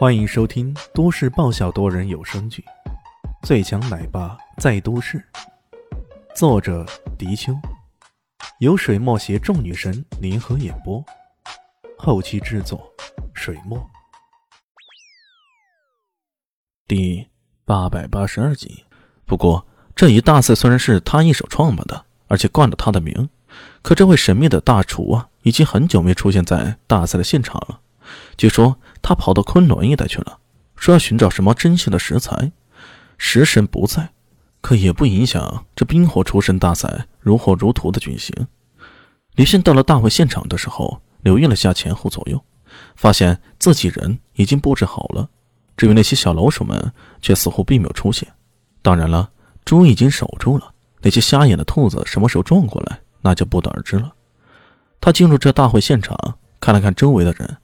欢迎收听都市爆笑多人有声剧《最强奶爸在都市》，作者：迪秋，由水墨携众女神联合演播，后期制作：水墨。第八百八十二集。不过，这一大赛虽然是他一手创办的，而且冠了他的名，可这位神秘的大厨啊，已经很久没出现在大赛的现场了。据说他跑到昆仑一带去了，说要寻找什么珍稀的食材。食神不在，可也不影响这冰火厨神大赛如火如荼的举行。李迅到了大会现场的时候，留意了下前后左右，发现自己人已经布置好了，至于那些小老鼠们，却似乎并没有出现。当然了，猪已经守住了，那些瞎眼的兔子什么时候撞过来，那就不得而知了。他进入这大会现场，看了看周围的人。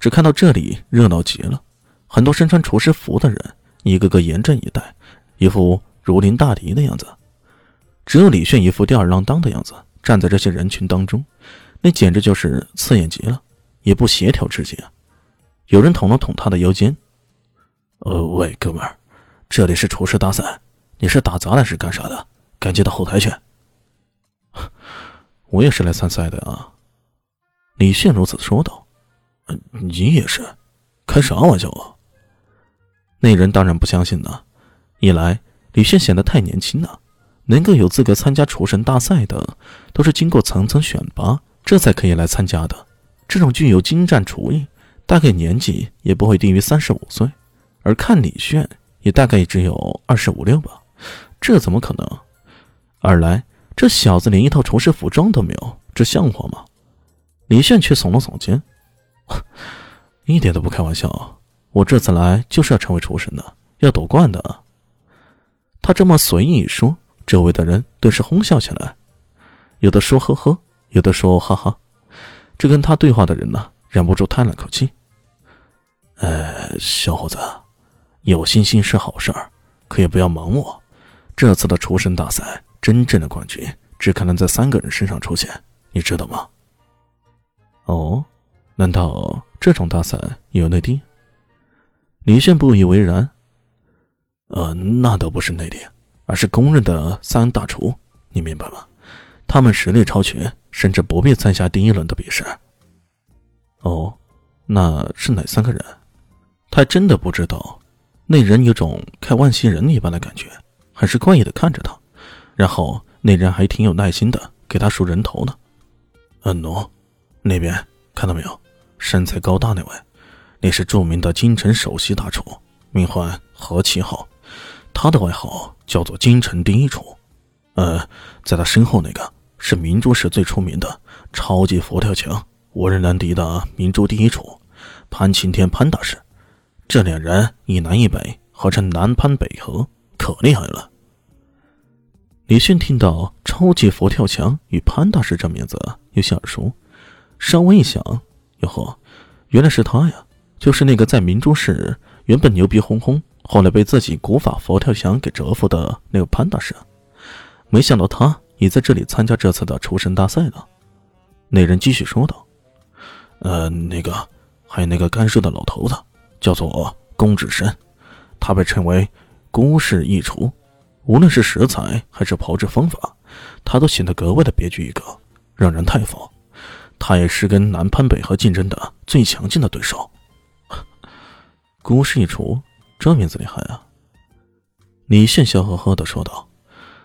只看到这里热闹极了，很多身穿厨师服的人，一个个严阵以待，一副如临大敌的样子。只有李炫一副吊儿郎当的样子，站在这些人群当中，那简直就是刺眼极了，也不协调之极啊！有人捅了捅他的腰间：“呃，喂，哥们儿，这里是厨师大赛，你是打杂的是干啥的？赶紧到后台去。”我也是来参赛的啊！李炫如此说道。你也是，开啥玩笑啊？那人当然不相信呢。一来，李炫显得太年轻了，能够有资格参加厨神大赛的，都是经过层层选拔，这才可以来参加的。这种具有精湛厨艺，大概年纪也不会低于三十五岁。而看李炫，也大概也只有二十五六吧，这怎么可能？二来，这小子连一套厨师服装都没有，这像话吗？李炫却耸了耸肩。一点都不开玩笑，我这次来就是要成为厨神的，要夺冠的。他这么随意一说，周围的人顿时哄笑起来，有的说呵呵，有的说哈哈。这跟他对话的人呢，忍不住叹了口气：“呃，小伙子，有信心是好事儿，可也不要盲目。这次的厨神大赛，真正的冠军只可能在三个人身上出现，你知道吗？”哦。难道这种大赛有内定？李炫不以为然。呃，那都不是内定，而是公认的三大厨，你明白吗？他们实力超群，甚至不必参加第一轮的比试。哦，那是哪三个人？他真的不知道。那人有种看万星人一般的感觉，很是怪异的看着他。然后那人还挺有耐心的给他数人头呢。嗯，喏，那边看到没有？身材高大那位，那是著名的京城首席大厨，名唤何其浩，他的外号叫做京城第一厨。呃，在他身后那个是明珠市最出名的超级佛跳墙，无人能敌的明珠第一厨潘晴天潘大师。这两人一南一北，合称南潘北合，可厉害了。李迅听到超级佛跳墙与潘大师这名字有些耳熟，稍微一想。哟呵，原来是他呀！就是那个在明珠市原本牛逼哄哄，后来被自己古法佛跳墙给折服的那个潘大师。没想到他也在这里参加这次的厨神大赛呢。那人继续说道：“呃，那个还有那个干涉的老头子，叫做龚志深，他被称为孤氏一厨，无论是食材还是炮制方法，他都显得格外的别具一格，让人叹服。”他也是跟南潘北河竞争的最强劲的对手。孤氏一厨，这名字厉害啊！李现笑呵呵的说道，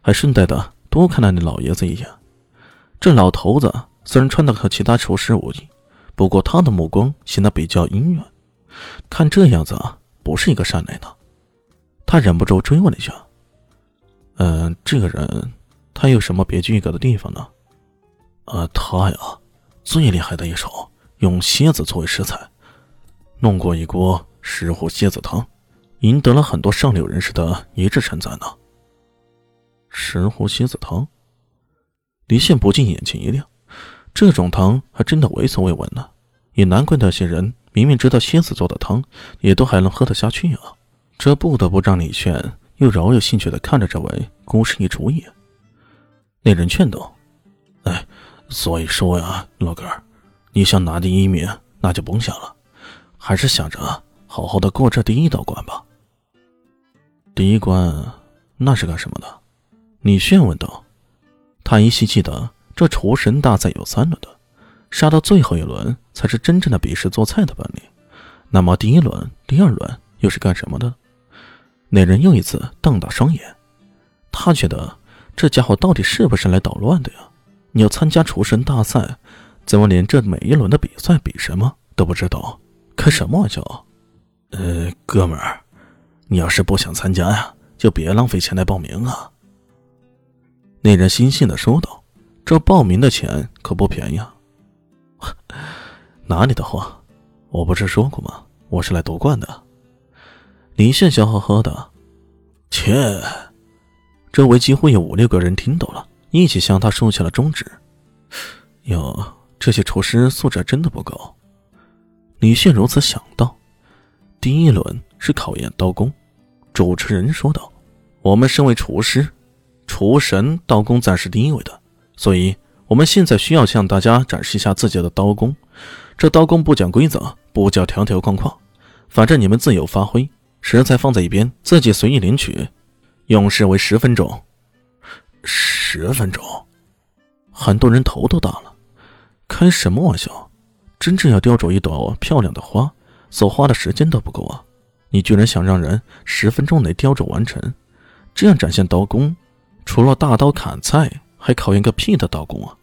还顺带的多看了那老爷子一眼。这老头子虽然穿的和其他厨师无异，不过他的目光显得比较阴远，看这样子啊，不是一个善类呢。他忍不住追问了一下：“嗯，这个人他有什么别具一格的地方呢？”啊，他呀。最厉害的一手，用蝎子作为食材，弄过一锅石斛蝎子汤，赢得了很多上流人士的一致称赞呢。石斛蝎子汤，李现不禁眼前一亮，这种汤还真的闻所未闻呢。也难怪那些人明明知道蝎子做的汤，也都还能喝得下去啊。这不得不让李炫又饶有兴趣的看着这位孤身一厨一眼。那人劝道：“。”所以说呀，老哥，你想拿第一名，那就甭想了，还是想着好好的过这第一道关吧。第一关，那是干什么的？李炫问道。他依稀记得这厨神大赛有三轮的，杀到最后一轮才是真正的比试做菜的本领。那么第一轮、第二轮又是干什么的？那人又一次瞪大双眼，他觉得这家伙到底是不是来捣乱的呀？你要参加厨神大赛，怎么连这每一轮的比赛比什么都不知道？开什么玩笑？呃，哥们儿，你要是不想参加呀，就别浪费钱来报名啊。那人悻悻的说道：“这报名的钱可不便宜啊。”哪里的话，我不是说过吗？我是来夺冠的。李现笑呵呵的，切！周围几乎有五六个人听到了，一起向他竖起了中指。哟，这些厨师素质真的不高。李迅如此想到。第一轮是考验刀工，主持人说道：“我们身为厨师，厨神刀工暂时第一位的，所以我们现在需要向大家展示一下自己的刀工。这刀工不讲规则，不叫条条框框，反正你们自由发挥。食材放在一边，自己随意领取，用时为十分钟。十分钟，很多人头都大了。开什么玩笑？真正要雕琢一朵漂亮的花。”所花的时间都不够啊！你居然想让人十分钟内雕琢完成，这样展现刀工，除了大刀砍菜，还考验个屁的刀工啊！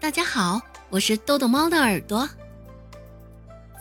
大家好，我是豆豆猫的耳朵。